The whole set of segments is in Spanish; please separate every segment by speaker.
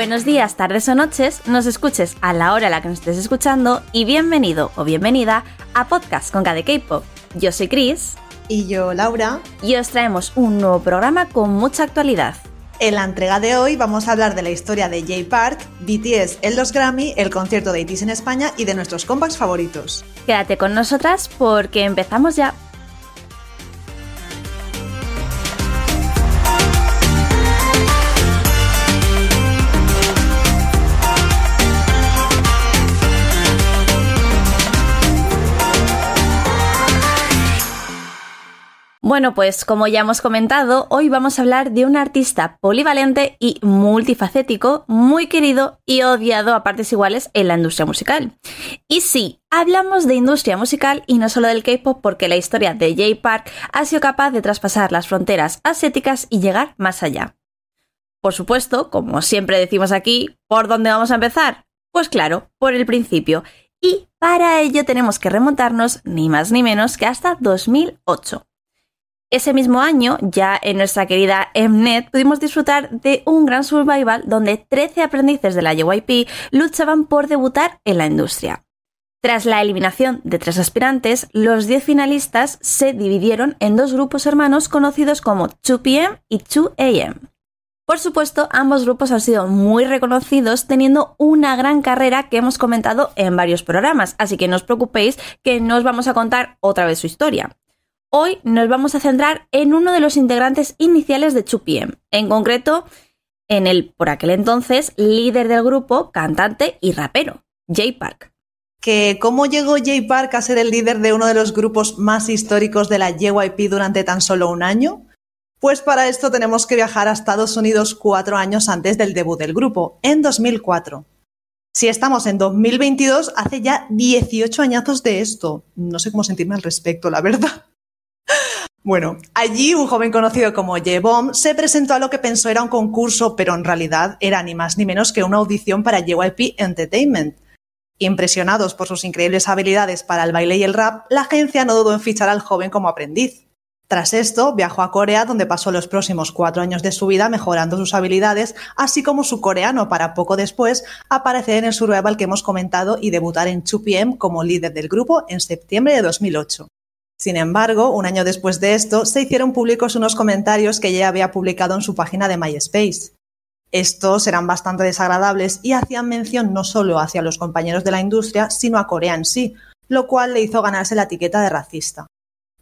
Speaker 1: Buenos días, tardes o noches, nos escuches a la hora a la que nos estés escuchando y bienvenido o bienvenida a Podcast con KD K-Pop. Yo soy Chris.
Speaker 2: Y yo, Laura.
Speaker 1: Y os traemos un nuevo programa con mucha actualidad.
Speaker 2: En la entrega de hoy vamos a hablar de la historia de Jay Park, BTS en los Grammy, el concierto de ITIS en España y de nuestros comebacks favoritos.
Speaker 1: Quédate con nosotras porque empezamos ya. Bueno, pues como ya hemos comentado, hoy vamos a hablar de un artista polivalente y multifacético, muy querido y odiado a partes iguales en la industria musical. Y sí, hablamos de industria musical y no solo del K-pop porque la historia de Jay Park ha sido capaz de traspasar las fronteras asiáticas y llegar más allá. Por supuesto, como siempre decimos aquí, ¿por dónde vamos a empezar? Pues claro, por el principio. Y para ello tenemos que remontarnos ni más ni menos que hasta 2008. Ese mismo año, ya en nuestra querida Mnet, pudimos disfrutar de un gran survival donde 13 aprendices de la JYP luchaban por debutar en la industria. Tras la eliminación de tres aspirantes, los 10 finalistas se dividieron en dos grupos hermanos conocidos como 2PM y 2AM. Por supuesto, ambos grupos han sido muy reconocidos teniendo una gran carrera que hemos comentado en varios programas, así que no os preocupéis que no os vamos a contar otra vez su historia. Hoy nos vamos a centrar en uno de los integrantes iniciales de 2PM, en concreto en el, por aquel entonces, líder del grupo, cantante y rapero, Jay Park.
Speaker 2: ¿Que ¿Cómo llegó Jay Park a ser el líder de uno de los grupos más históricos de la JYP durante tan solo un año? Pues para esto tenemos que viajar a Estados Unidos cuatro años antes del debut del grupo, en 2004. Si estamos en 2022, hace ya 18 añazos de esto. No sé cómo sentirme al respecto, la verdad. Bueno, allí un joven conocido como J-Bomb se presentó a lo que pensó era un concurso, pero en realidad era ni más ni menos que una audición para JYP Entertainment. Impresionados por sus increíbles habilidades para el baile y el rap, la agencia no dudó en fichar al joven como aprendiz. Tras esto, viajó a Corea, donde pasó los próximos cuatro años de su vida mejorando sus habilidades, así como su coreano, para poco después aparecer en el survival que hemos comentado y debutar en 2PM como líder del grupo en septiembre de 2008. Sin embargo, un año después de esto, se hicieron públicos unos comentarios que ella había publicado en su página de MySpace. Estos eran bastante desagradables y hacían mención no solo hacia los compañeros de la industria, sino a Corea en sí, lo cual le hizo ganarse la etiqueta de racista.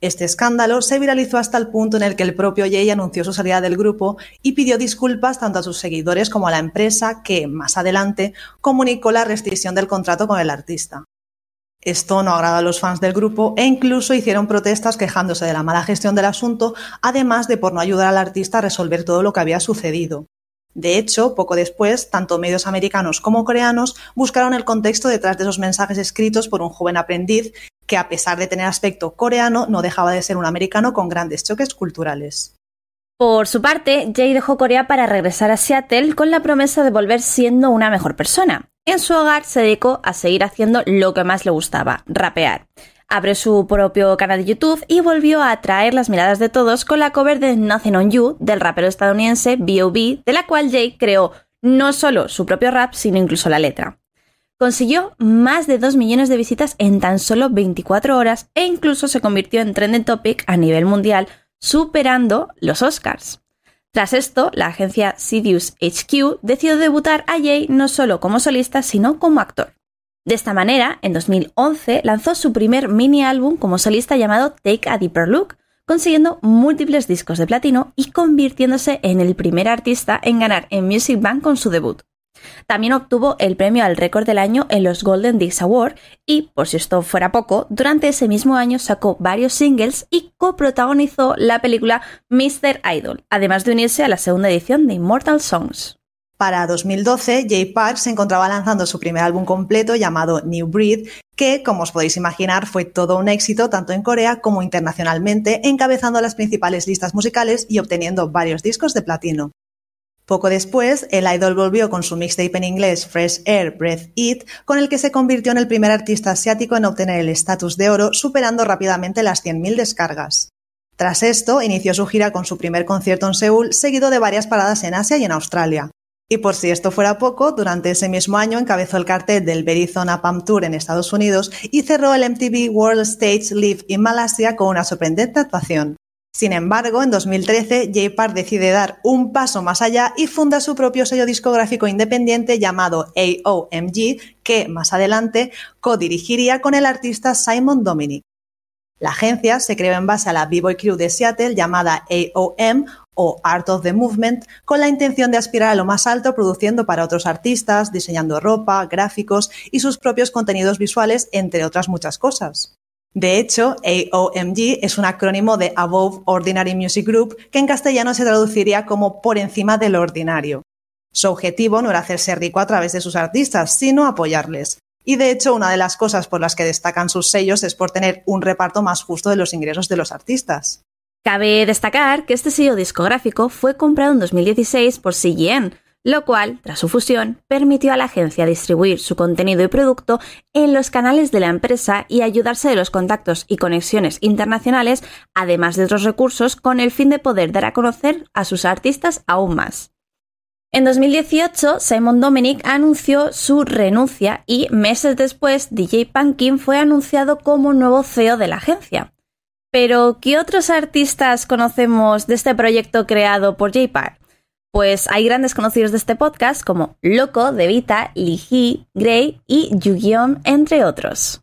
Speaker 2: Este escándalo se viralizó hasta el punto en el que el propio Jay anunció su salida del grupo y pidió disculpas tanto a sus seguidores como a la empresa que, más adelante, comunicó la restricción del contrato con el artista. Esto no agrada a los fans del grupo e incluso hicieron protestas quejándose de la mala gestión del asunto, además de por no ayudar al artista a resolver todo lo que había sucedido. De hecho, poco después, tanto medios americanos como coreanos buscaron el contexto detrás de esos mensajes escritos por un joven aprendiz que, a pesar de tener aspecto coreano, no dejaba de ser un americano con grandes choques culturales.
Speaker 1: Por su parte, Jay dejó Corea para regresar a Seattle con la promesa de volver siendo una mejor persona. En su hogar se dedicó a seguir haciendo lo que más le gustaba, rapear. Abrió su propio canal de YouTube y volvió a atraer las miradas de todos con la cover de Nothing on You del rapero estadounidense B.O.B., de la cual Jay creó no solo su propio rap, sino incluso la letra. Consiguió más de 2 millones de visitas en tan solo 24 horas e incluso se convirtió en trending topic a nivel mundial superando los Oscars. Tras esto, la agencia Sidious HQ decidió debutar a Jay no solo como solista, sino como actor. De esta manera, en 2011 lanzó su primer mini álbum como solista llamado Take a Deeper Look, consiguiendo múltiples discos de platino y convirtiéndose en el primer artista en ganar en Music Bank con su debut. También obtuvo el premio al récord del año en los Golden Disc Award y, por si esto fuera poco, durante ese mismo año sacó varios singles y coprotagonizó la película Mr. Idol, además de unirse a la segunda edición de Immortal Songs.
Speaker 2: Para 2012, Jay Park se encontraba lanzando su primer álbum completo llamado New Breed, que, como os podéis imaginar, fue todo un éxito tanto en Corea como internacionalmente, encabezando las principales listas musicales y obteniendo varios discos de platino. Poco después, el idol volvió con su mixtape en inglés Fresh Air, Breath It, con el que se convirtió en el primer artista asiático en obtener el estatus de oro, superando rápidamente las 100.000 descargas. Tras esto, inició su gira con su primer concierto en Seúl, seguido de varias paradas en Asia y en Australia. Y por si esto fuera poco, durante ese mismo año encabezó el cartel del Verizon Apam Tour en Estados Unidos y cerró el MTV World Stage Live en Malasia con una sorprendente actuación. Sin embargo, en 2013, Jay Park decide dar un paso más allá y funda su propio sello discográfico independiente llamado AOMG, que más adelante co-dirigiría con el artista Simon Dominic. La agencia se creó en base a la B-Boy Crew de Seattle llamada AOM o Art of the Movement, con la intención de aspirar a lo más alto produciendo para otros artistas, diseñando ropa, gráficos y sus propios contenidos visuales, entre otras muchas cosas. De hecho, AOMG es un acrónimo de Above Ordinary Music Group, que en castellano se traduciría como por encima del ordinario. Su objetivo no era hacerse rico a través de sus artistas, sino apoyarles. Y de hecho, una de las cosas por las que destacan sus sellos es por tener un reparto más justo de los ingresos de los artistas.
Speaker 1: Cabe destacar que este sello discográfico fue comprado en 2016 por CGN, lo cual, tras su fusión, permitió a la agencia distribuir su contenido y producto en los canales de la empresa y ayudarse de los contactos y conexiones internacionales, además de otros recursos, con el fin de poder dar a conocer a sus artistas aún más. En 2018, Simon Dominic anunció su renuncia y meses después, DJ Punkin fue anunciado como nuevo CEO de la agencia. Pero, ¿qué otros artistas conocemos de este proyecto creado por J-Park? Pues hay grandes conocidos de este podcast como Loco, Devita, Lee Gray y Yu-Gi-Oh, entre otros.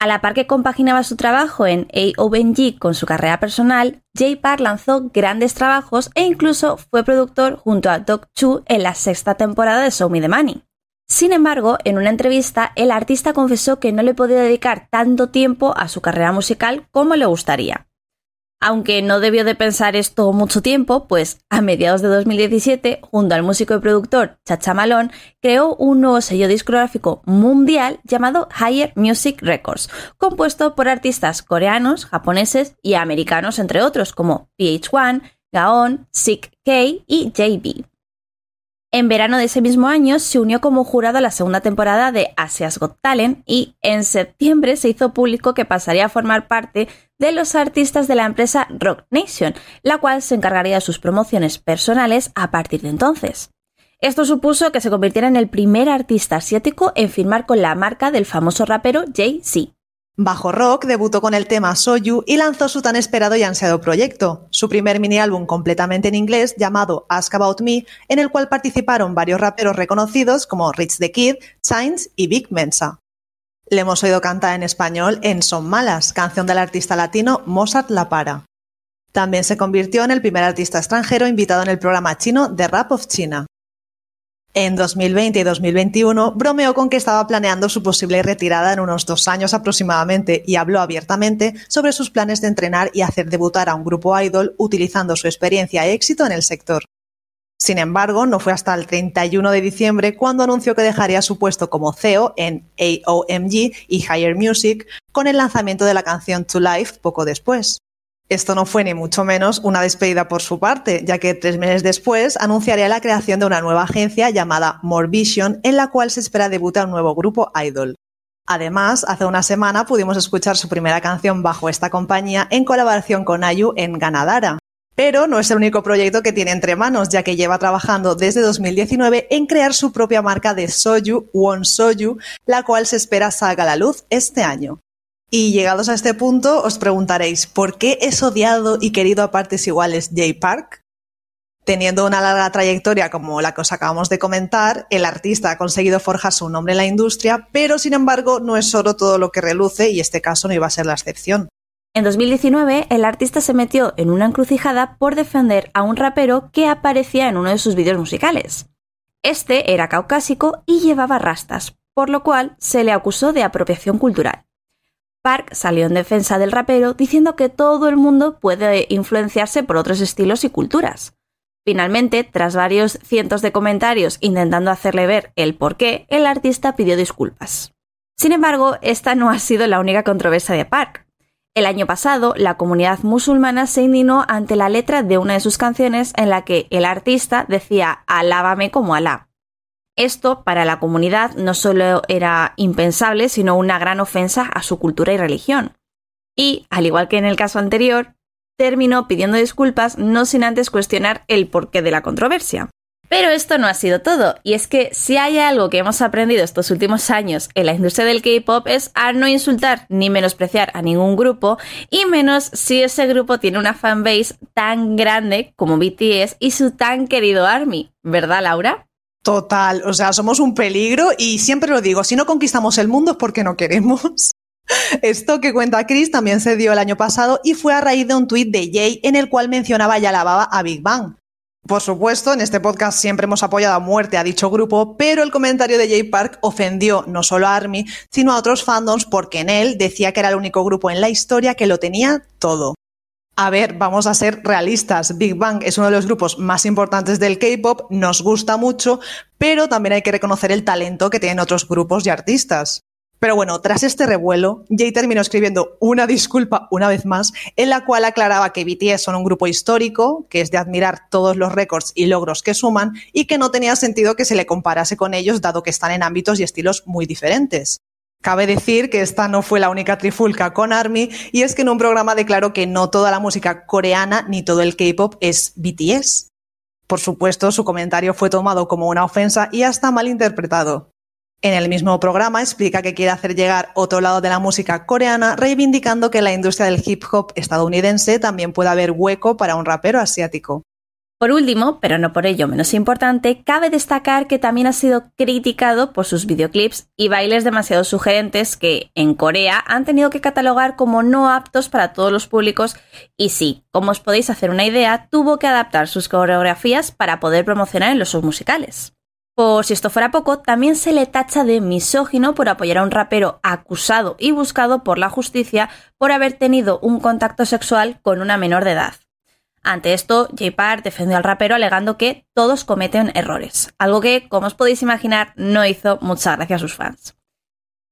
Speaker 1: A la par que compaginaba su trabajo en AONG con su carrera personal, J Park lanzó grandes trabajos e incluso fue productor junto a Doc Chu en la sexta temporada de Show Me the Money. Sin embargo, en una entrevista, el artista confesó que no le podía dedicar tanto tiempo a su carrera musical como le gustaría aunque no debió de pensar esto mucho tiempo, pues a mediados de 2017, junto al músico y productor Chacha Malone, creó un nuevo sello discográfico mundial llamado Higher Music Records, compuesto por artistas coreanos, japoneses y americanos, entre otros, como PH1, Gaon, Sick K y JB. En verano de ese mismo año se unió como jurado a la segunda temporada de Asia's Got Talent y en septiembre se hizo público que pasaría a formar parte de los artistas de la empresa Rock Nation, la cual se encargaría de sus promociones personales a partir de entonces. Esto supuso que se convirtiera en el primer artista asiático en firmar con la marca del famoso rapero Jay-Z.
Speaker 2: Bajo Rock debutó con el tema Soyu y lanzó su tan esperado y ansiado proyecto, su primer mini álbum completamente en inglés llamado Ask About Me, en el cual participaron varios raperos reconocidos como Rich the Kid, Chains y Big Mensa. Le hemos oído cantar en español en Son Malas, canción del artista latino Mozart La Para. También se convirtió en el primer artista extranjero invitado en el programa chino The Rap of China. En 2020 y 2021 bromeó con que estaba planeando su posible retirada en unos dos años aproximadamente y habló abiertamente sobre sus planes de entrenar y hacer debutar a un grupo idol utilizando su experiencia y éxito en el sector. Sin embargo, no fue hasta el 31 de diciembre cuando anunció que dejaría su puesto como CEO en AOMG y Higher Music con el lanzamiento de la canción To Life poco después. Esto no fue ni mucho menos una despedida por su parte, ya que tres meses después anunciaría la creación de una nueva agencia llamada More Vision, en la cual se espera debutar un nuevo grupo idol. Además, hace una semana pudimos escuchar su primera canción bajo esta compañía en colaboración con Ayu en Ganadara. Pero no es el único proyecto que tiene entre manos, ya que lleva trabajando desde 2019 en crear su propia marca de soju, One Soju, la cual se espera salga a la luz este año. Y llegados a este punto, os preguntaréis, ¿por qué es odiado y querido a partes iguales Jay Park? Teniendo una larga trayectoria como la que os acabamos de comentar, el artista ha conseguido forjar su nombre en la industria, pero sin embargo no es solo todo lo que reluce y este caso no iba a ser la excepción.
Speaker 1: En 2019, el artista se metió en una encrucijada por defender a un rapero que aparecía en uno de sus vídeos musicales. Este era caucásico y llevaba rastas, por lo cual se le acusó de apropiación cultural. Park salió en defensa del rapero diciendo que todo el mundo puede influenciarse por otros estilos y culturas. Finalmente, tras varios cientos de comentarios intentando hacerle ver el por qué, el artista pidió disculpas. Sin embargo, esta no ha sido la única controversia de Park. El año pasado, la comunidad musulmana se indignó ante la letra de una de sus canciones en la que el artista decía Alábame como Alá. Esto para la comunidad no solo era impensable, sino una gran ofensa a su cultura y religión. Y, al igual que en el caso anterior, terminó pidiendo disculpas no sin antes cuestionar el porqué de la controversia. Pero esto no ha sido todo, y es que si hay algo que hemos aprendido estos últimos años en la industria del K-Pop es a no insultar ni menospreciar a ningún grupo, y menos si ese grupo tiene una fanbase tan grande como BTS y su tan querido ARMY, ¿verdad Laura?
Speaker 2: Total, o sea, somos un peligro y siempre lo digo, si no conquistamos el mundo es porque no queremos. Esto que cuenta Chris también se dio el año pasado y fue a raíz de un tuit de Jay en el cual mencionaba y alababa a Big Bang. Por supuesto, en este podcast siempre hemos apoyado a muerte a dicho grupo, pero el comentario de Jay Park ofendió no solo a ARMY, sino a otros fandoms porque en él decía que era el único grupo en la historia que lo tenía todo. A ver, vamos a ser realistas. Big Bang es uno de los grupos más importantes del K-pop, nos gusta mucho, pero también hay que reconocer el talento que tienen otros grupos y artistas. Pero bueno, tras este revuelo, Jay terminó escribiendo una disculpa una vez más, en la cual aclaraba que BTS son un grupo histórico, que es de admirar todos los récords y logros que suman, y que no tenía sentido que se le comparase con ellos, dado que están en ámbitos y estilos muy diferentes. Cabe decir que esta no fue la única trifulca con ARMY, y es que en un programa declaró que no toda la música coreana ni todo el K-pop es BTS. Por supuesto, su comentario fue tomado como una ofensa y hasta mal interpretado. En el mismo programa explica que quiere hacer llegar otro lado de la música coreana, reivindicando que en la industria del hip hop estadounidense también puede haber hueco para un rapero asiático.
Speaker 1: Por último, pero no por ello menos importante, cabe destacar que también ha sido criticado por sus videoclips y bailes demasiado sugerentes que en Corea han tenido que catalogar como no aptos para todos los públicos y sí, como os podéis hacer una idea, tuvo que adaptar sus coreografías para poder promocionar en los submusicales. Si esto fuera poco, también se le tacha de misógino por apoyar a un rapero acusado y buscado por la justicia por haber tenido un contacto sexual con una menor de edad. Ante esto, J. Park defendió al rapero alegando que todos cometen errores, algo que, como os podéis imaginar, no hizo mucha gracia a sus fans.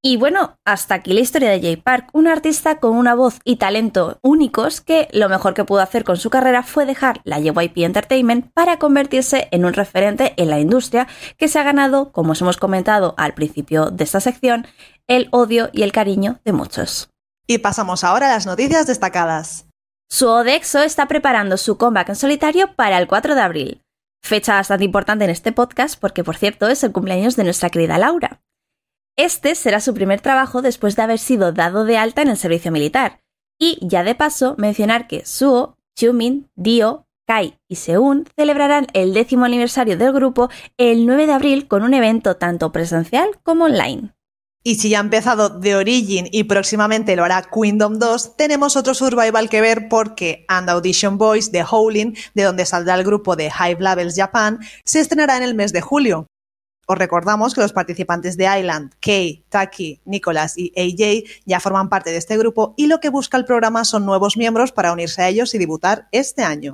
Speaker 1: Y bueno, hasta aquí la historia de Jay Park, un artista con una voz y talento únicos que lo mejor que pudo hacer con su carrera fue dejar la JYP Entertainment para convertirse en un referente en la industria que se ha ganado, como os hemos comentado al principio de esta sección, el odio y el cariño de muchos.
Speaker 2: Y pasamos ahora a las noticias destacadas.
Speaker 1: Su Odexo está preparando su comeback en solitario para el 4 de abril. Fecha bastante importante en este podcast porque, por cierto, es el cumpleaños de nuestra querida Laura. Este será su primer trabajo después de haber sido dado de alta en el servicio militar. Y ya de paso mencionar que Suo, Chumin, Dio, Kai y Seun celebrarán el décimo aniversario del grupo el 9 de abril con un evento tanto presencial como online.
Speaker 2: Y si ya ha empezado The Origin y próximamente lo hará Kingdom 2, tenemos otro survival que ver porque And Audition Boys The Howling, de donde saldrá el grupo de High Levels Japan, se estrenará en el mes de julio. Os recordamos que los participantes de Island, Kay, Taki, Nicholas y AJ ya forman parte de este grupo y lo que busca el programa son nuevos miembros para unirse a ellos y debutar este año.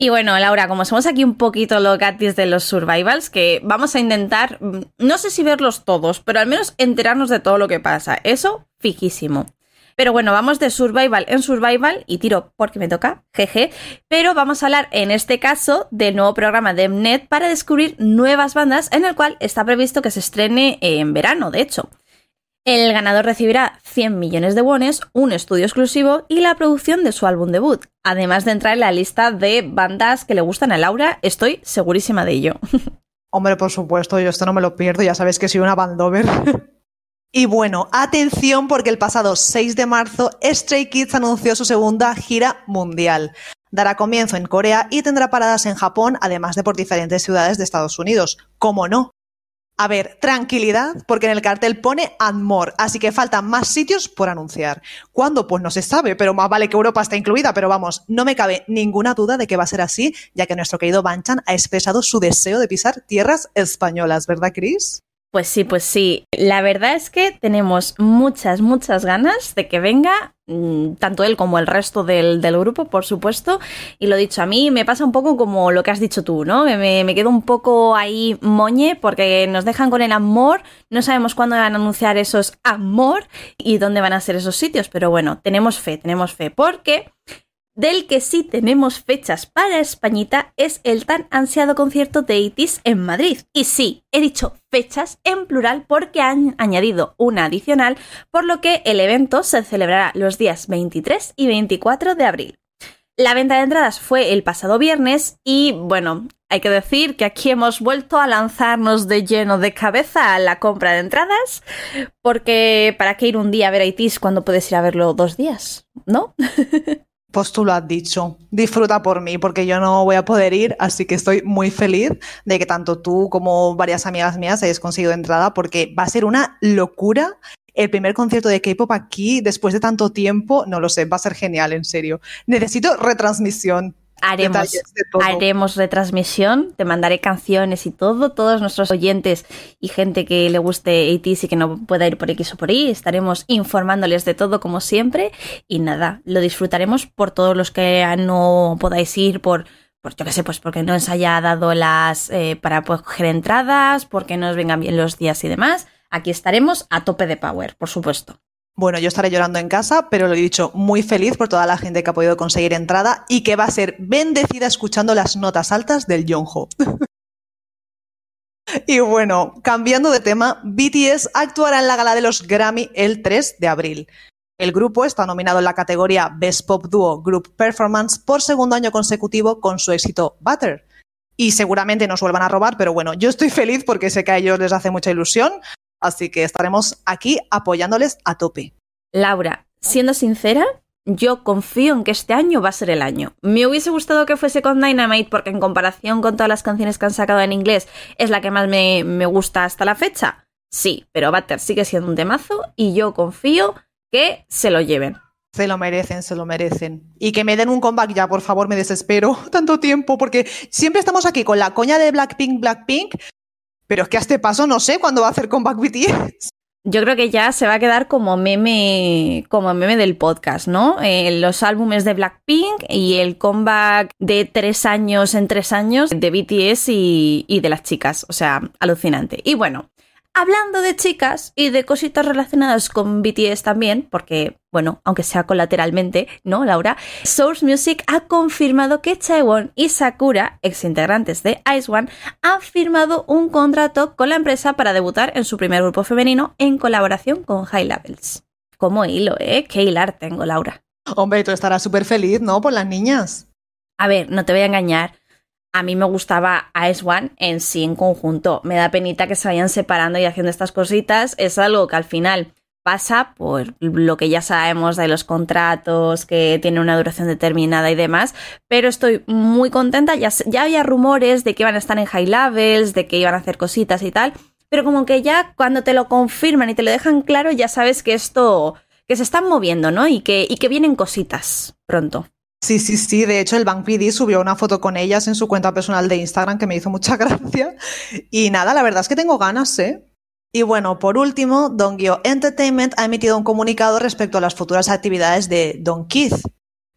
Speaker 1: Y bueno, Laura, como somos aquí un poquito locatis de los survivals, que vamos a intentar, mm, no sé si verlos todos, pero al menos enterarnos de todo lo que pasa. Eso, fijísimo. Pero bueno, vamos de survival en survival y tiro porque me toca, jeje. Pero vamos a hablar en este caso del nuevo programa de Mnet para descubrir nuevas bandas en el cual está previsto que se estrene en verano, de hecho. El ganador recibirá 100 millones de wones, un estudio exclusivo y la producción de su álbum debut, además de entrar en la lista de bandas que le gustan a Laura, estoy segurísima de ello.
Speaker 2: Hombre, por supuesto, yo esto no me lo pierdo, ya sabéis que soy una bandover. Y bueno, atención porque el pasado 6 de marzo Stray Kids anunció su segunda gira mundial. Dará comienzo en Corea y tendrá paradas en Japón, además de por diferentes ciudades de Estados Unidos. ¿Cómo no? A ver, tranquilidad, porque en el cartel pone and more, así que faltan más sitios por anunciar. ¿Cuándo? Pues no se sabe, pero más vale que Europa está incluida, pero vamos, no me cabe ninguna duda de que va a ser así, ya que nuestro querido Banchan ha expresado su deseo de pisar tierras españolas, ¿verdad, Chris?
Speaker 1: Pues sí, pues sí. La verdad es que tenemos muchas, muchas ganas de que venga, mm, tanto él como el resto del, grupo, por supuesto. Y lo dicho, a mí me pasa un poco como lo que has dicho tú, ¿no? Me, me, quedo un poco ahí moñe porque nos dejan con el amor, no sabemos cuándo van a anunciar esos amor y dónde van a ser esos sitios, pero bueno, tenemos fe, tenemos fe, porque del que sí tenemos fechas para Españita es el tan ansiado concierto de ITIS en Madrid. Y sí, he dicho fechas en plural porque han añadido una adicional, por lo que el evento se celebrará los días 23 y 24 de abril. La venta de entradas fue el pasado viernes y bueno, hay que decir que aquí hemos vuelto a lanzarnos de lleno de cabeza a la compra de entradas, porque ¿para qué ir un día a ver a ITIS cuando puedes ir a verlo dos días? ¿No?
Speaker 2: Pues tú lo has dicho. Disfruta por mí, porque yo no voy a poder ir, así que estoy muy feliz de que tanto tú como varias amigas mías hayáis conseguido entrada, porque va a ser una locura el primer concierto de K-pop aquí después de tanto tiempo. No lo sé, va a ser genial, en serio. Necesito retransmisión.
Speaker 1: Haremos, haremos retransmisión, te mandaré canciones y todo. Todos nuestros oyentes y gente que le guste ATs y que no pueda ir por X o por Y, estaremos informándoles de todo como siempre. Y nada, lo disfrutaremos por todos los que no podáis ir, por, por yo qué sé, pues porque no os haya dado las eh, para coger entradas, porque no os vengan bien los días y demás. Aquí estaremos a tope de power, por supuesto.
Speaker 2: Bueno, yo estaré llorando en casa, pero lo he dicho, muy feliz por toda la gente que ha podido conseguir entrada y que va a ser bendecida escuchando las notas altas del Yonho. y bueno, cambiando de tema, BTS actuará en la gala de los Grammy el 3 de abril. El grupo está nominado en la categoría Best Pop Duo Group Performance por segundo año consecutivo con su éxito Butter. Y seguramente nos vuelvan a robar, pero bueno, yo estoy feliz porque sé que a ellos les hace mucha ilusión, Así que estaremos aquí apoyándoles a tope.
Speaker 1: Laura, siendo sincera, yo confío en que este año va a ser el año. Me hubiese gustado que fuese con Dynamite porque en comparación con todas las canciones que han sacado en inglés es la que más me, gusta hasta la fecha. Sí, pero Butter sigue siendo un temazo y yo confío que se lo lleven.
Speaker 2: Se lo merecen, se lo merecen. Y que me den un comeback ya, por favor, me desespero tanto tiempo porque siempre estamos aquí con la coña de Blackpink, Blackpink, pero es que a este paso no sé cuándo va a hacer comeback BTS.
Speaker 1: Yo creo que ya se va a quedar como meme, como meme del podcast, ¿no? Eh, los álbumes de Blackpink y el comeback de tres años en tres años de BTS y, y de las chicas. O sea, alucinante. Y bueno, Hablando de chicas y de cositas relacionadas con BTS también, porque, bueno, aunque sea colateralmente, ¿no, Laura? Source Music ha confirmado que Chaewon y Sakura, ex integrantes de Ice One, han firmado un contrato con la empresa para debutar en su primer grupo femenino en colaboración con High Levels. Como hilo, ¿eh? Qué hilar tengo, Laura.
Speaker 2: Hombre, tú estarás súper feliz, ¿no? Por las niñas.
Speaker 1: A ver, no te voy a engañar a mí me gustaba Ice One en sí en conjunto. Me da penita que se vayan separando y haciendo estas cositas. Es algo que al final pasa por lo que ya sabemos de los contratos, que tiene una duración determinada y demás, pero estoy muy contenta. Ya, ya había rumores de que iban a estar en high levels, de que iban a hacer cositas y tal, pero como que ya cuando te lo confirman y te lo dejan claro, ya sabes que esto, que se están moviendo, ¿no? Y que, y que vienen cositas pronto.
Speaker 2: Sí, sí, sí. De hecho, el Bank PD subió una foto con ellas en su cuenta personal de Instagram que me hizo mucha gracia. Y nada, la verdad es que tengo ganas, ¿eh? Y bueno, por último, Dongyo Entertainment ha emitido un comunicado respecto a las futuras actividades de Don Keith.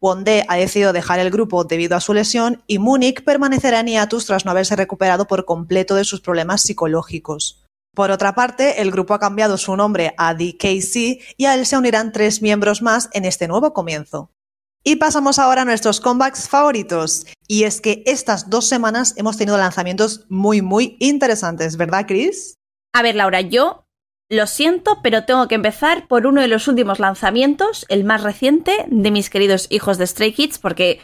Speaker 2: Wonde ha decidido dejar el grupo debido a su lesión y Munich permanecerá en hiatus tras no haberse recuperado por completo de sus problemas psicológicos. Por otra parte, el grupo ha cambiado su nombre a DKC y a él se unirán tres miembros más en este nuevo comienzo. Y pasamos ahora a nuestros comebacks favoritos. Y es que estas dos semanas hemos tenido lanzamientos muy, muy interesantes, ¿verdad, Chris?
Speaker 1: A ver, Laura, yo lo siento, pero tengo que empezar por uno de los últimos lanzamientos, el más reciente, de mis queridos hijos de Stray Kids, porque,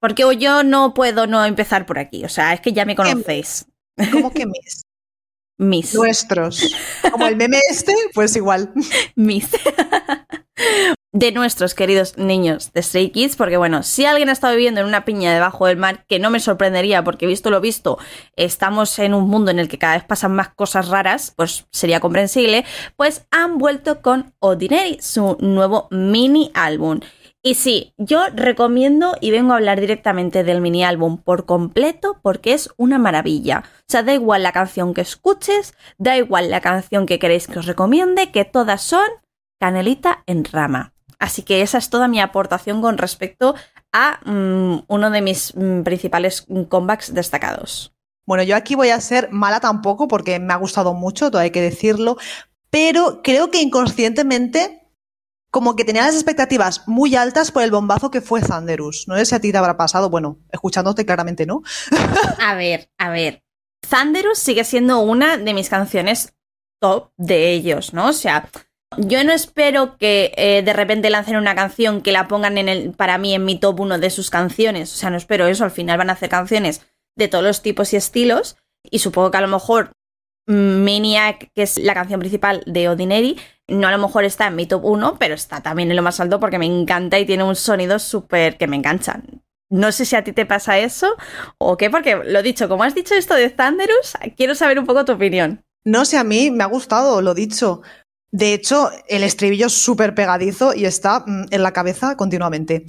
Speaker 1: porque yo no puedo no empezar por aquí. O sea, es que ya me conocéis.
Speaker 2: ¿Cómo que mis?
Speaker 1: mis.
Speaker 2: Nuestros. Como el meme este, pues igual.
Speaker 1: mis de nuestros queridos niños de Stray Kids, porque bueno, si alguien ha estado viviendo en una piña debajo del mar, que no me sorprendería, porque visto lo visto, estamos en un mundo en el que cada vez pasan más cosas raras, pues sería comprensible, pues han vuelto con Ordinary, su nuevo mini álbum. Y sí, yo recomiendo y vengo a hablar directamente del mini álbum por completo porque es una maravilla. O sea, da igual la canción que escuches, da igual la canción que queréis que os recomiende, que todas son canelita en rama. Así que esa es toda mi aportación con respecto a mm, uno de mis mm, principales comebacks destacados.
Speaker 2: Bueno, yo aquí voy a ser mala tampoco porque me ha gustado mucho, todo hay que decirlo, pero creo que inconscientemente como que tenía las expectativas muy altas por el bombazo que fue Thunderous. No sé si a ti te habrá pasado, bueno, escuchándote claramente no.
Speaker 1: a ver, a ver. Thunderous sigue siendo una de mis canciones top de ellos, ¿no? O sea, Yo no espero que eh, de repente lancen una canción que la pongan en el, para mí en mi top 1 de sus canciones. O sea, no espero eso. Al final van a hacer canciones de todos los tipos y estilos. Y supongo que a lo mejor Maniac, que es la canción principal de Ordinary, no a lo mejor está en mi top 1, pero está también en lo más alto porque me encanta y tiene un sonido súper que me enganchan. No sé si a ti te pasa eso o qué, porque lo dicho, como has dicho esto de Thunderous, quiero saber un poco tu opinión.
Speaker 2: No sé, a mí me ha gustado, lo dicho. De hecho, el estribillo es súper pegadizo y está mm, en la cabeza continuamente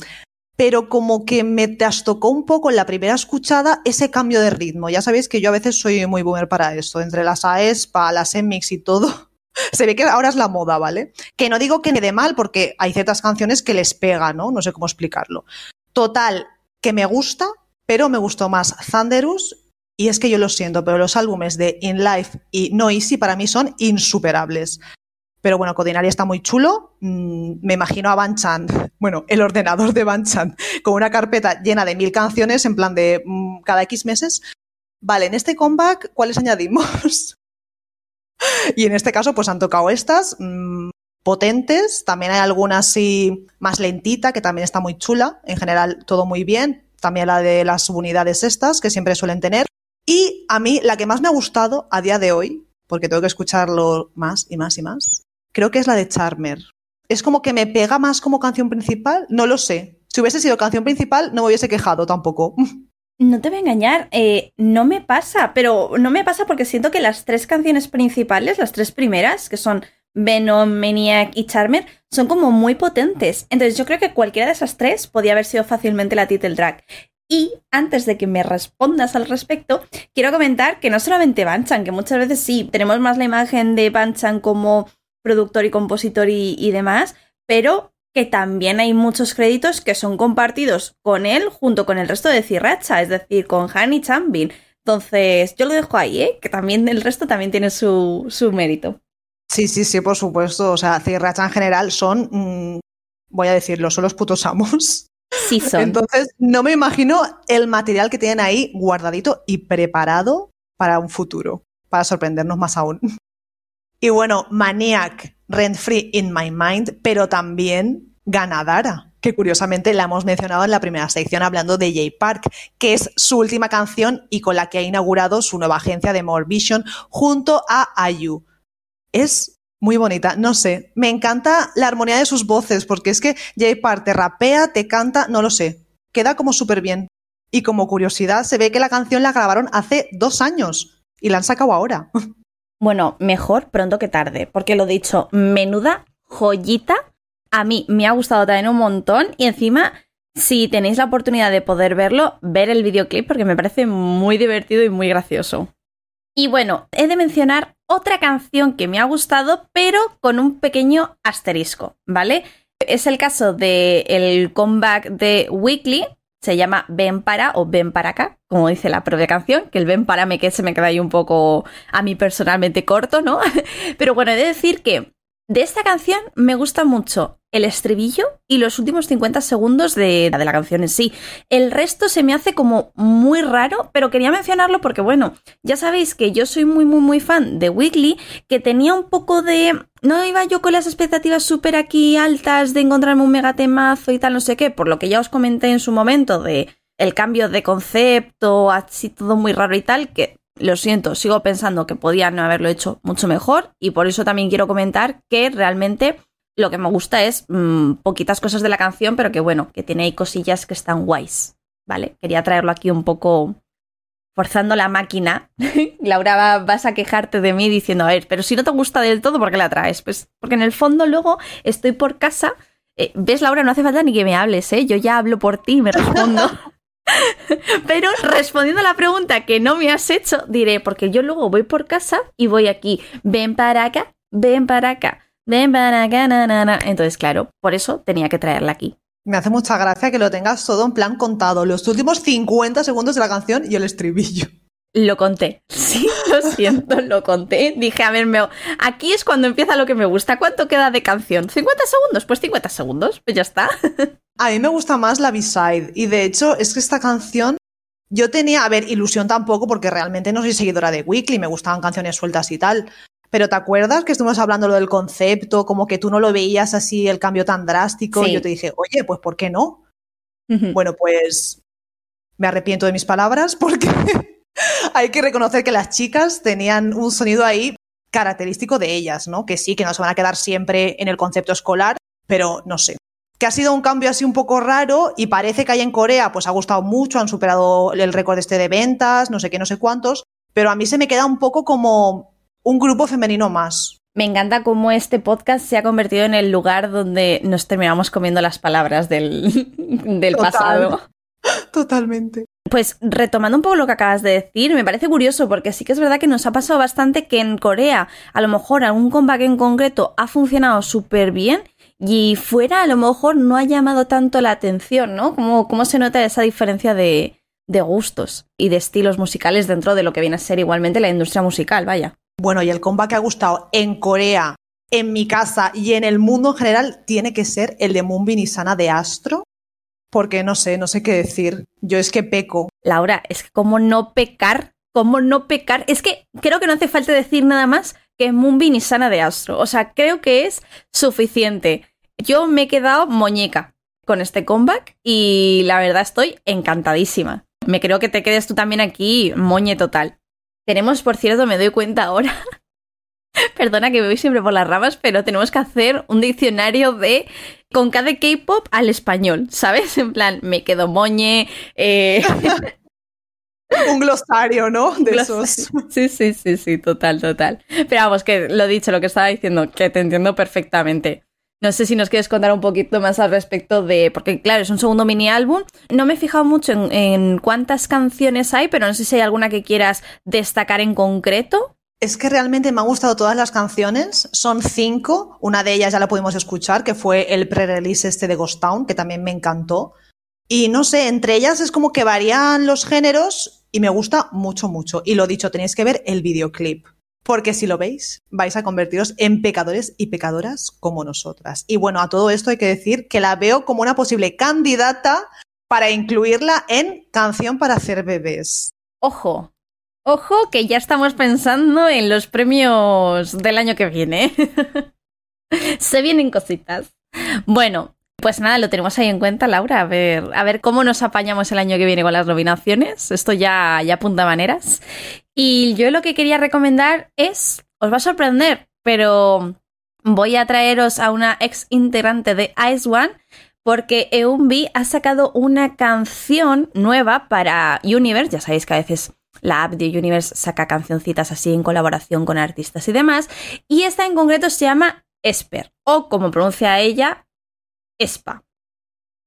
Speaker 2: pero como que me trastocó un poco en la primera escuchada ese cambio de ritmo. Ya sabéis que yo a veces soy muy boomer para eso, entre las AESPA, las EMIX y todo. Se ve que ahora es la moda, ¿vale? Que no digo que me dé mal porque hay ciertas canciones que les pega, ¿no? No sé cómo explicarlo. Total, que me gusta, pero me gustó más Thunderous y es que yo lo siento, pero los álbumes de In Life y No Easy para mí son insuperables. Pero bueno, Codinari está muy chulo. Mm, me imagino a Banchan, bueno, el ordenador de Banchan, con una carpeta llena de mil canciones en plan de mm, cada X meses. Vale, en este comeback, ¿cuáles añadimos? y en este caso, pues han tocado estas, mm, potentes. También hay alguna así más lentita, que también está muy chula. En general, todo muy bien. También la de las subunidades estas, que siempre suelen tener. Y a mí, la que más me ha gustado a día de hoy, porque tengo que escucharlo más y más y más, creo que es la de Charmer. Es como que me pega más como canción principal, no lo sé. Si hubiese sido canción principal, no me hubiese quejado tampoco.
Speaker 1: No te voy a engañar, eh, no me pasa, pero no me pasa porque siento que las tres canciones principales, las tres primeras, que son Venom, Maniac y Charmer, son como muy potentes. Entonces yo creo que cualquiera de esas tres podía haber sido fácilmente la title track. Y antes de que me respondas al respecto, quiero comentar que no solamente Banchan, que muchas veces sí, tenemos más la imagen de Banchan como productor y compositor y, demás, pero que también hay muchos créditos que son compartidos con él junto con el resto de Cirracha, es decir, con Han y Chambin. Entonces, yo lo dejo ahí, ¿eh? que también el resto también tiene su, su mérito.
Speaker 2: Sí, sí, sí, por supuesto. O sea, Cirracha en general son, mm, voy a decirlo, son los putos amos.
Speaker 1: Sí, son.
Speaker 2: Entonces, no me imagino el material que tienen ahí guardadito y preparado para un futuro, para sorprendernos más aún. Y bueno, Maniac, Rent Free in My Mind, pero también Ganadara, que curiosamente la hemos mencionado en la primera sección hablando de Jay Park, que es su última canción y con la que ha inaugurado su nueva agencia de More Vision junto a Ayu. Es muy bonita, no sé, me encanta la armonía de sus voces, porque es que Jay Park te rapea, te canta, no lo sé, queda como súper bien. Y como curiosidad, se ve que la canción la grabaron hace dos años y la han sacado ahora.
Speaker 1: Bueno, mejor pronto que tarde, porque lo dicho, menuda joyita. A mí me ha gustado también un montón y encima, si tenéis la oportunidad de poder verlo, ver el videoclip porque me parece muy divertido y muy gracioso. Y bueno, he de mencionar otra canción que me ha gustado, pero con un pequeño asterisco, ¿vale? Es el caso del el comeback de Weekly, se llama Ven para o Ven para acá, como dice la propia canción, que el Ven para me que se me queda ahí un poco a mí personalmente corto, ¿no? Pero bueno, he de decir que de esta canción me gusta mucho el estribillo y los últimos 50 segundos de, la canción en sí. El resto se me hace como muy raro, pero quería mencionarlo porque, bueno, ya sabéis que yo soy muy, muy, muy fan de Weekly, que tenía un poco de... No iba yo con las expectativas súper aquí altas de encontrarme un megatemazo y tal, no sé qué, por lo que ya os comenté en su momento de el cambio de concepto, así todo muy raro y tal, que lo siento, sigo pensando que podían haberlo hecho mucho mejor y por eso también quiero comentar que realmente lo que me gusta es mmm, poquitas cosas de la canción, pero que bueno, que tiene ahí cosillas que están guays, ¿vale? Quería traerlo aquí un poco forzando la máquina. Laura, vas a quejarte de mí diciendo, a ver, pero si no te gusta del todo, ¿por qué la traes? Pues porque en el fondo luego estoy por casa. Eh, ¿Ves, Laura? No hace falta ni que me hables, ¿eh? Yo ya hablo por ti y me respondo. Pero respondiendo a la pregunta que no me has hecho, diré, porque yo luego voy por casa y voy aquí, ven para acá, ven para acá, ven para acá, na, Entonces, claro, por eso tenía que traerla aquí.
Speaker 2: Me hace mucha gracia que lo tengas todo en plan contado, los últimos 50 segundos de la canción y el estribillo.
Speaker 1: Lo conté. Sí, lo siento, lo conté. Dije, a ver, me... aquí es cuando empieza lo que me gusta. ¿Cuánto queda de canción? ¿50 segundos? Pues 50 segundos, pues ya está.
Speaker 2: A mí me gusta más la B-side. Y de hecho, es que esta canción. Yo tenía, a ver, ilusión tampoco, porque realmente no soy seguidora de Weekly, me gustaban canciones sueltas y tal. Pero ¿te acuerdas que estuvimos hablando lo del concepto, como que tú no lo veías así el cambio tan drástico?
Speaker 1: Sí.
Speaker 2: Y yo te dije, oye, pues ¿por qué no? Bueno, pues me arrepiento de mis palabras porque hay que reconocer que las chicas tenían un sonido ahí característico de ellas, ¿no? Que sí, que no se van a quedar siempre en el concepto escolar, pero no sé. Que ha sido un cambio así un poco raro y parece que ahí en Corea pues ha gustado mucho, han superado el récord este de ventas, no sé qué, no sé cuántos, pero a mí se me queda un poco como un grupo femenino más.
Speaker 1: Me encanta cómo este podcast se ha convertido en el lugar donde nos terminamos comiendo las palabras del, del
Speaker 2: Total.
Speaker 1: pasado.
Speaker 2: Totalmente.
Speaker 1: Pues retomando un poco lo que acabas de decir, me parece curioso porque sí que es verdad que nos ha pasado bastante que en Corea a lo mejor algún comeback en concreto ha funcionado súper bien y fuera a lo mejor no ha llamado tanto la atención, ¿no? ¿Cómo, cómo se nota esa diferencia de, gustos y de estilos musicales dentro de lo que viene a ser igualmente la industria musical, vaya.
Speaker 2: Bueno, y el comeback que ha gustado en Corea, en mi casa y en el mundo en general tiene que ser el de Moonbin y Sana de Astro, porque no sé, no sé qué decir. Yo es que peco.
Speaker 1: Laura, es que cómo no pecar, cómo no pecar. Es que creo que no hace falta decir nada más que Moonbin y Sana de Astro. O sea, creo que es suficiente. Yo me he quedado muñeca con este comeback y la verdad estoy encantadísima. Me creo que te quedes tú también aquí, moñe total. Tenemos, por cierto, me doy cuenta ahora. Perdona que me voy siempre por las ramas, pero tenemos que hacer un diccionario de con cada K-pop al español, ¿sabes? En plan, me quedo moñe, eh,
Speaker 2: Un glosario, ¿no? De
Speaker 1: Glosario.
Speaker 2: esos.
Speaker 1: Sí, sí, sí, sí, total, total. Pero vamos, que lo dicho, lo que estaba diciendo, que te entiendo perfectamente. No sé si nos quieres contar un poquito más al respecto de. Porque, claro, es un segundo mini álbum. No me he fijado mucho en, en cuántas canciones hay, pero no sé si hay alguna que quieras destacar en concreto.
Speaker 2: Es que realmente me han gustado todas las canciones. Son cinco. Una de ellas ya la pudimos escuchar, que fue el pre-release este de Ghost Town, que también me encantó. Y no sé, entre ellas es como que varían los géneros y me gusta mucho, mucho. Y lo dicho, tenéis que ver el videoclip. Porque si lo veis, vais a convertiros en pecadores y pecadoras como nosotras. Y bueno, a todo esto hay que decir que la veo como una posible candidata para incluirla en canción para hacer bebés.
Speaker 1: Ojo, ojo, que ya estamos pensando en los premios del año que viene. Se vienen cositas. Bueno, pues nada, lo tenemos ahí en cuenta, Laura. A ver, a ver cómo nos apañamos el año que viene con las nominaciones. Esto ya, ya apunta maneras. Y yo lo que quería recomendar es, os va a sorprender, pero voy a traeros a una ex integrante de Ice One porque Eunbi ha sacado una canción nueva para Universe. Ya sabéis que a veces la app de Universe saca cancioncitas así en colaboración con artistas y demás. Y esta en concreto se llama Esper, o como pronuncia ella, Espa.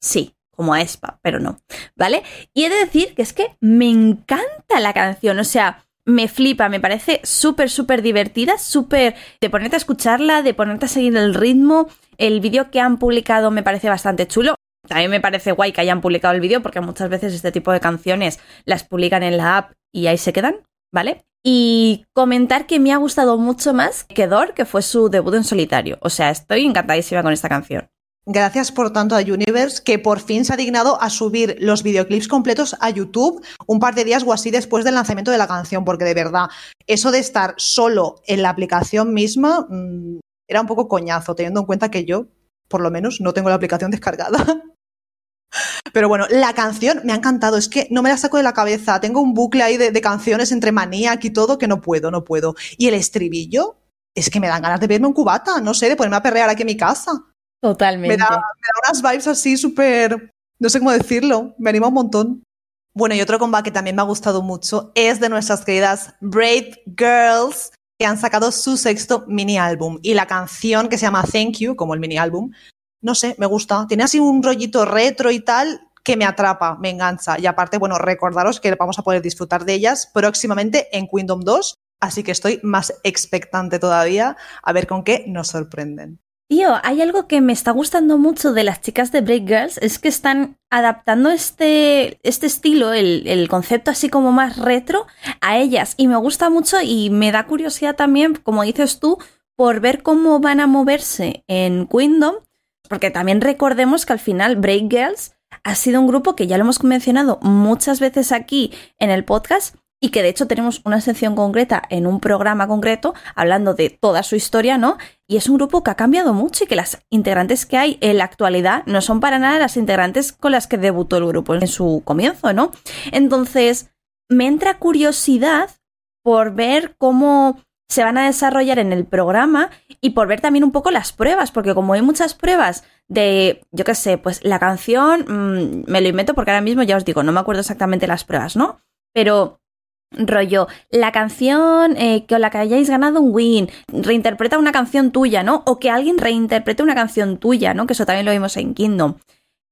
Speaker 1: Sí, como a Espa, pero no, ¿vale? Y he de decir que es que me encanta la canción, o sea, me flipa, me parece súper, súper divertida, súper de ponerte a escucharla, de ponerte a seguir el ritmo. El vídeo que han publicado me parece bastante chulo. También me parece guay que hayan publicado el vídeo porque muchas veces este tipo de canciones las publican en la app y ahí se quedan, ¿vale? Y comentar que me ha gustado mucho más que Dor, que fue su debut en solitario. O sea, estoy encantadísima con esta canción.
Speaker 2: Gracias por tanto a Universe, que por fin se ha dignado a subir los videoclips completos a YouTube un par de días o así después del lanzamiento de la canción, porque de verdad, eso de estar solo en la aplicación misma mmm, era un poco coñazo, teniendo en cuenta que yo, por lo menos, no tengo la aplicación descargada. Pero bueno, la canción me ha encantado, es que no me la saco de la cabeza, tengo un bucle ahí de, de canciones entre Maniac y todo que no puedo, no puedo. Y el estribillo, es que me dan ganas de verme un cubata, no sé, de ponerme a perrear aquí en mi casa.
Speaker 1: Totalmente.
Speaker 2: Me da, me da unas vibes así súper, no sé cómo decirlo, me anima un montón. Bueno, y otro combate que también me ha gustado mucho es de nuestras queridas Brave Girls, que han sacado su sexto mini álbum. Y la canción que se llama Thank You, como el mini álbum, no sé, me gusta. Tiene así un rollito retro y tal que me atrapa, me engancha. Y aparte, bueno, recordaros que vamos a poder disfrutar de ellas próximamente en Kingdom 2. Así que estoy más expectante todavía a ver con qué nos sorprenden.
Speaker 1: Tío, hay algo que me está gustando mucho de las chicas de Break Girls, es que están adaptando este, este estilo, el, el, concepto así como más retro, a ellas. Y me gusta mucho y me da curiosidad también, como dices tú, por ver cómo van a moverse en Kingdom, porque también recordemos que al final Break Girls ha sido un grupo que ya lo hemos mencionado muchas veces aquí en el podcast, y que de hecho tenemos una sección concreta en un programa concreto hablando de toda su historia, ¿no? Y es un grupo que ha cambiado mucho y que las integrantes que hay en la actualidad no son para nada las integrantes con las que debutó el grupo en su comienzo, ¿no? Entonces, me entra curiosidad por ver cómo se van a desarrollar en el programa y por ver también un poco las pruebas, porque como hay muchas pruebas de, yo qué sé, pues la canción, mmm, me lo invento porque ahora mismo ya os digo, no me acuerdo exactamente las pruebas, ¿no? Pero rollo, la canción eh, la que hayáis ganado un win, reinterpreta una canción tuya, ¿no? O que alguien reinterprete una canción tuya, ¿no? Que eso también lo vimos en Kingdom.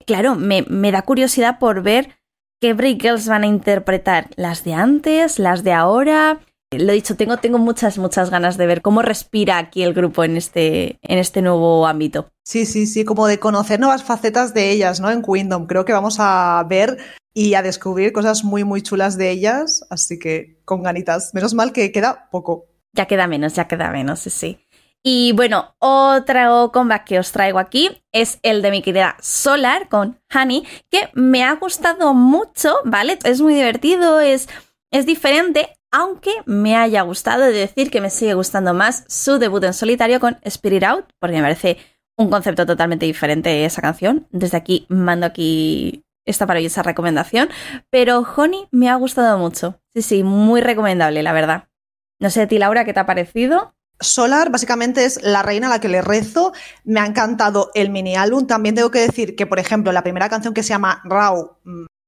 Speaker 1: Claro, me, me da curiosidad por ver qué Break Girls van a interpretar. ¿Las de antes? ¿Las de ahora? Lo dicho, tengo, tengo muchas, muchas ganas de ver cómo respira aquí el grupo en este, en este nuevo ámbito.
Speaker 2: Sí, sí, sí, como de conocer nuevas facetas de ellas, ¿no? En Kingdom. Creo que vamos a ver y a descubrir cosas muy, muy chulas de ellas, así que con ganitas. Menos mal que queda poco.
Speaker 1: Ya queda menos, ya queda menos, sí, sí. Y bueno, otro comeback que os traigo aquí es el de mi querida Solar con Honey, que me ha gustado mucho, ¿vale? Es muy divertido, es, es diferente, aunque me haya gustado decir que me sigue gustando más su debut en solitario con Spirit Out, porque me parece un concepto totalmente diferente esa canción. Desde aquí mando aquí esta maravillosa recomendación. Pero Honey me ha gustado mucho. Sí, sí, muy recomendable, la verdad. No sé a ti, Laura, ¿qué te ha parecido?
Speaker 2: Solar básicamente es la reina a la que le rezo. Me ha encantado el mini álbum. También tengo que decir que, por ejemplo, la primera canción que se llama Raw,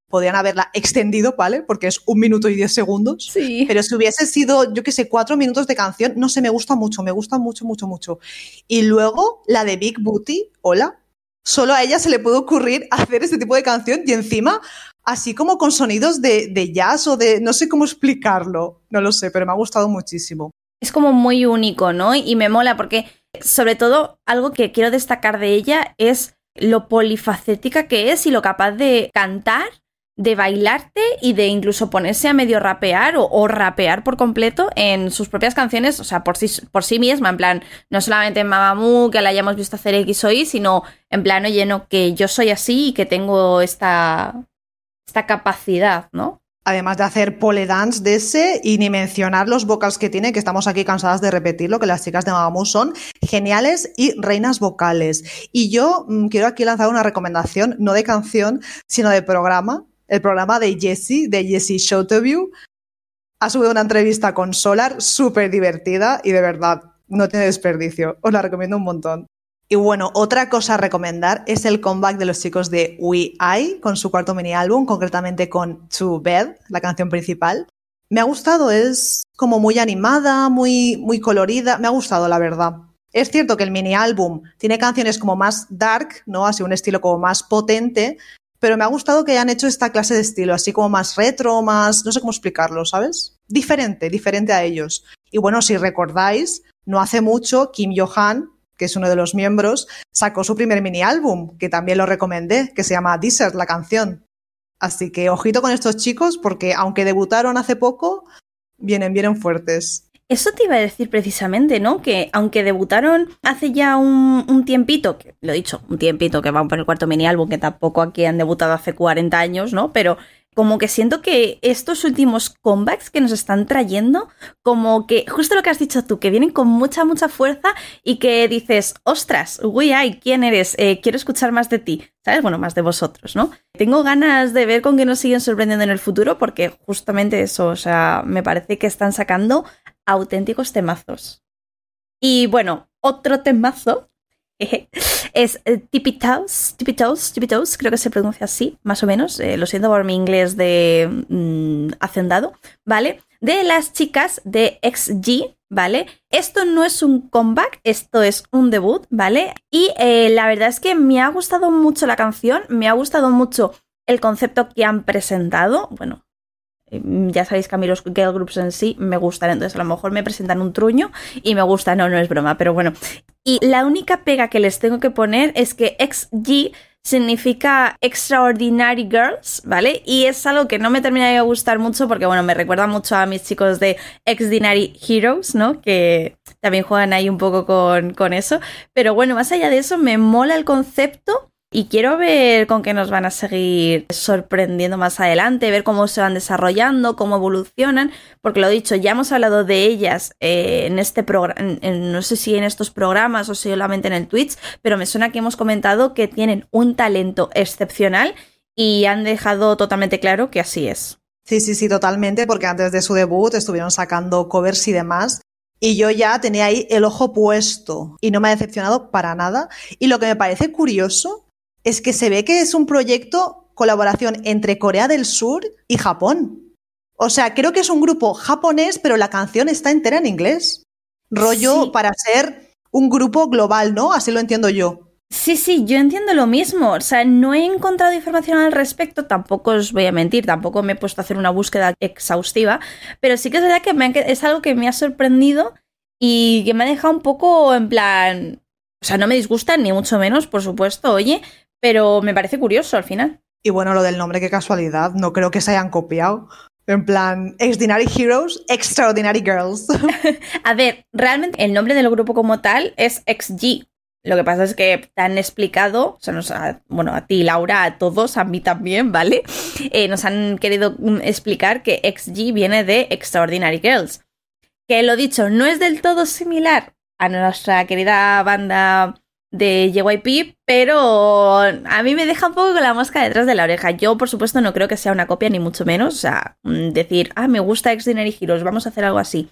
Speaker 2: podrían haberla extendido, ¿vale? Porque es un minuto y diez segundos.
Speaker 1: Sí.
Speaker 2: Pero si hubiese sido, yo qué sé, cuatro minutos de canción, no sé, me gusta mucho, me gusta mucho, mucho, mucho. Y luego la de Big Booty, hola, solo a ella se le puede ocurrir hacer este tipo de canción y encima así como con sonidos de, de, jazz o de no sé cómo explicarlo, no lo sé, pero me ha gustado muchísimo.
Speaker 1: Es como muy único, ¿no? Y me mola porque sobre todo algo que quiero destacar de ella es lo polifacética que es y lo capaz de cantar de bailarte y de incluso ponerse a medio rapear o, rapear por completo en sus propias canciones, o sea, por sí, por sí misma, en plan, no solamente en Mamamoo, que la hayamos visto hacer X o Y, sino en plan, oye, no, que yo soy así y que tengo esta, esta capacidad, ¿no?
Speaker 2: Además de hacer pole dance de ese y ni mencionar los vocals que tiene, que estamos aquí cansadas de repetirlo, que las chicas de Mamamoo son geniales y reinas vocales. Y yo mmm, quiero aquí lanzar una recomendación, no de canción, sino de programa, el programa de Jessie, de Jessie Showteview, ha subido una entrevista con Solar súper divertida y de verdad no tiene desperdicio. Os la recomiendo un montón. Y bueno, otra cosa a recomendar es el comeback de los chicos de We I con su cuarto mini álbum, concretamente con To Bed, la canción principal. Me ha gustado, es como muy animada, muy, muy colorida, me ha gustado la verdad. Es cierto que el mini álbum tiene canciones como más dark, ¿no? Así un estilo como más potente, pero me ha gustado que hayan hecho esta clase de estilo, así como más retro, más, no sé cómo explicarlo, ¿sabes? Diferente, diferente a ellos. Y bueno, si recordáis, no hace mucho Kim Johan, que es uno de los miembros, sacó su primer mini álbum, que también lo recomendé, que se llama Desert, la canción. Así que ojito con estos chicos, porque aunque debutaron hace poco, vienen, vienen fuertes.
Speaker 1: Eso te iba a decir precisamente, ¿no? Que aunque debutaron hace ya un, tiempito, que lo he dicho, un tiempito que van por el cuarto mini álbum, que tampoco aquí han debutado hace 40 años, ¿no? Pero como que siento que estos últimos comebacks que nos están trayendo, como que justo lo que has dicho tú, que vienen con mucha, mucha fuerza y que dices, ostras, uy, ay, ¿quién eres? Eh, quiero escuchar más de ti, ¿sabes? Bueno, más de vosotros, ¿no? Tengo ganas de ver con qué nos siguen sorprendiendo en el futuro porque justamente eso, o sea, me parece que están sacando auténticos temazos. Y bueno, otro temazo es eh, Tippy Toes, Tippy Toes, Tippy Toes, creo que se pronuncia así, más o menos. Eh, lo siento por mi inglés de mm, hacendado, ¿vale? De las chicas de XG, ¿vale? Esto no es un comeback, esto es un debut, ¿vale? Y eh, la verdad es que me ha gustado mucho la canción, me ha gustado mucho el concepto que han presentado. Bueno, ya sabéis que a mí los girl groups en sí me gustan, entonces a lo mejor me presentan un truño y me gusta, no, no es broma, pero bueno. Y la única pega que les tengo que poner es que XG significa Extraordinary Girls, ¿vale? Y es algo que no me termina de gustar mucho porque, bueno, me recuerda mucho a mis chicos de Extraordinary Heroes, ¿no? Que también juegan ahí un poco con, con eso. Pero bueno, más allá de eso, me mola el concepto Y quiero ver con qué nos van a seguir sorprendiendo más adelante, ver cómo se van desarrollando, cómo evolucionan, porque lo dicho, ya hemos hablado de ellas eh, en este programa, no sé si en estos programas o solamente en el Twitch, pero me suena que hemos comentado que tienen un talento excepcional y han dejado totalmente claro que así es.
Speaker 2: Sí, sí, sí, totalmente, porque antes de su debut estuvieron sacando covers y demás. Y yo ya tenía ahí el ojo puesto y no me ha decepcionado para nada. Y lo que me parece curioso es que se ve que es un proyecto colaboración entre Corea del Sur y Japón. O sea, creo que es un grupo japonés, pero la canción está entera en inglés. Rollo para ser un grupo global, ¿no? Así lo entiendo yo.
Speaker 1: Sí, sí, yo entiendo lo mismo. O sea, no he encontrado información al respecto, tampoco os voy a mentir, tampoco me he puesto a hacer una búsqueda exhaustiva, pero sí que es verdad que es algo que me ha sorprendido y que me ha dejado un poco en plan... O sea, no me disgusta, ni mucho menos, por supuesto, oye, pero me parece curioso al final.
Speaker 2: Y bueno, lo del nombre, qué casualidad, no creo que se hayan copiado. En plan, Extraordinary Heroes, Extraordinary Girls.
Speaker 1: a ver, realmente el nombre del grupo como tal es XG, lo que pasa es que te han explicado, o sea, nos bueno, a ti, Laura, a todos, a mí también, ¿vale? Eh, nos han querido mm, explicar que XG viene de Extraordinary Girls. Que lo dicho, no es del todo similar a nuestra querida banda de JYP, pero a mí me deja un poco con la mosca detrás de la oreja. Yo, por supuesto, no creo que sea una copia, ni mucho menos. O sea, mm, decir, ah, me gusta Extraordinary Heroes, vamos a hacer algo así.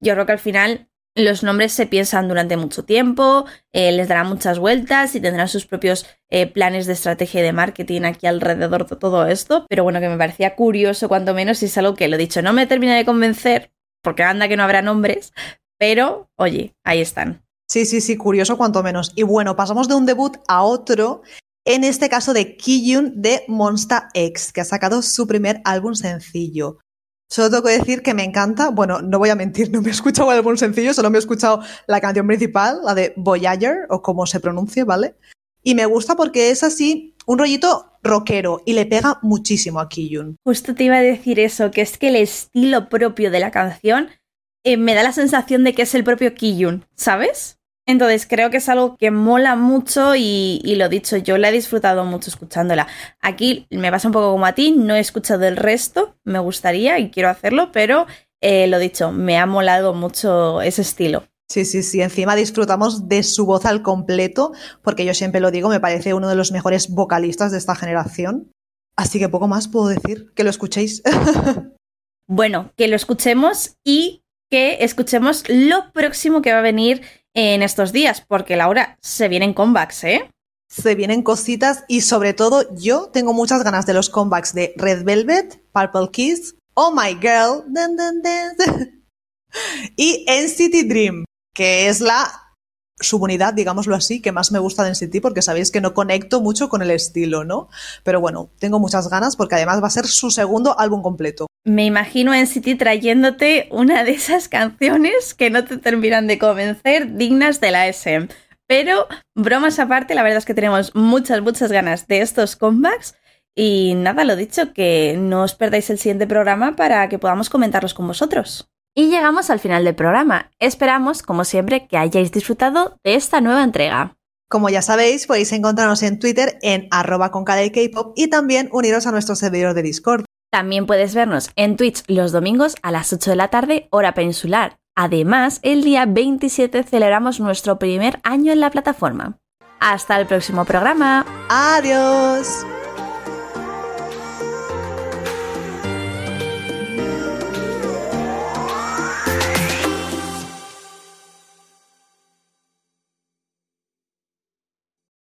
Speaker 1: Yo creo que al final los nombres se piensan durante mucho tiempo, eh, les darán muchas vueltas y tendrán sus propios eh, planes de estrategia y de marketing aquí alrededor de todo esto. Pero bueno, que me parecía curioso, cuanto menos, y es algo que lo dicho, no me termina de convencer, porque anda que no habrá nombres, pero oye, ahí están.
Speaker 2: Sí, sí, sí, curioso cuanto menos. Y bueno, pasamos de un debut a otro, en este caso de Kiyun de Monster X, que ha sacado su primer álbum sencillo. Solo tengo que decir que me encanta, bueno, no voy a mentir, no me he escuchado el álbum sencillo, solo me he escuchado la canción principal, la de Voyager, o como se pronuncie, ¿vale? Y me gusta porque es así un rollito rockero y le pega muchísimo a Kiyun.
Speaker 1: Justo te iba a decir eso, que es que el estilo propio de la canción eh, me da la sensación de que es el propio Kiyun, ¿sabes? Entonces creo que es algo que mola mucho y, lo dicho, yo la he disfrutado mucho escuchándola. Aquí me pasa un poco como a ti, no he escuchado el resto, me gustaría y quiero hacerlo, pero eh, lo dicho, me ha molado mucho ese estilo.
Speaker 2: Sí, sí, sí. Encima disfrutamos de su voz al completo, porque yo siempre lo digo, me parece uno de los mejores vocalistas de esta generación. Así que poco más puedo decir, que lo escuchéis.
Speaker 1: bueno, que lo escuchemos y que escuchemos lo próximo que va a venir en estos días, porque Laura, se vienen comebacks, ¿eh?
Speaker 2: Se vienen cositas y sobre todo yo tengo muchas ganas de los comebacks de Red Velvet, Purple Kiss, Oh My Girl, y NCT Dream, que es la subunidad, digámoslo así, que más me gusta de NCT porque sabéis que no conecto mucho con el estilo, ¿no? Pero bueno, tengo muchas ganas porque además va a ser su segundo álbum completo.
Speaker 1: Me imagino a NCT trayéndote una de esas canciones que no te terminan de convencer, dignas de la SM. Pero, bromas aparte, la verdad es que tenemos muchas, muchas ganas de estos comebacks. Y nada, lo dicho, que no os perdáis el siguiente programa para que podamos comentarlos con vosotros. Y llegamos al final del programa. Esperamos, como siempre, que hayáis disfrutado de esta nueva entrega.
Speaker 2: Como ya sabéis, podéis encontrarnos en Twitter en arroba con K-pop y también uniros a nuestro servidor de Discord.
Speaker 1: También puedes vernos en Twitch los domingos a las 8 de la tarde, hora peninsular. Además, el día 27 celebramos nuestro primer año en la plataforma. Hasta el próximo programa.
Speaker 2: Adiós.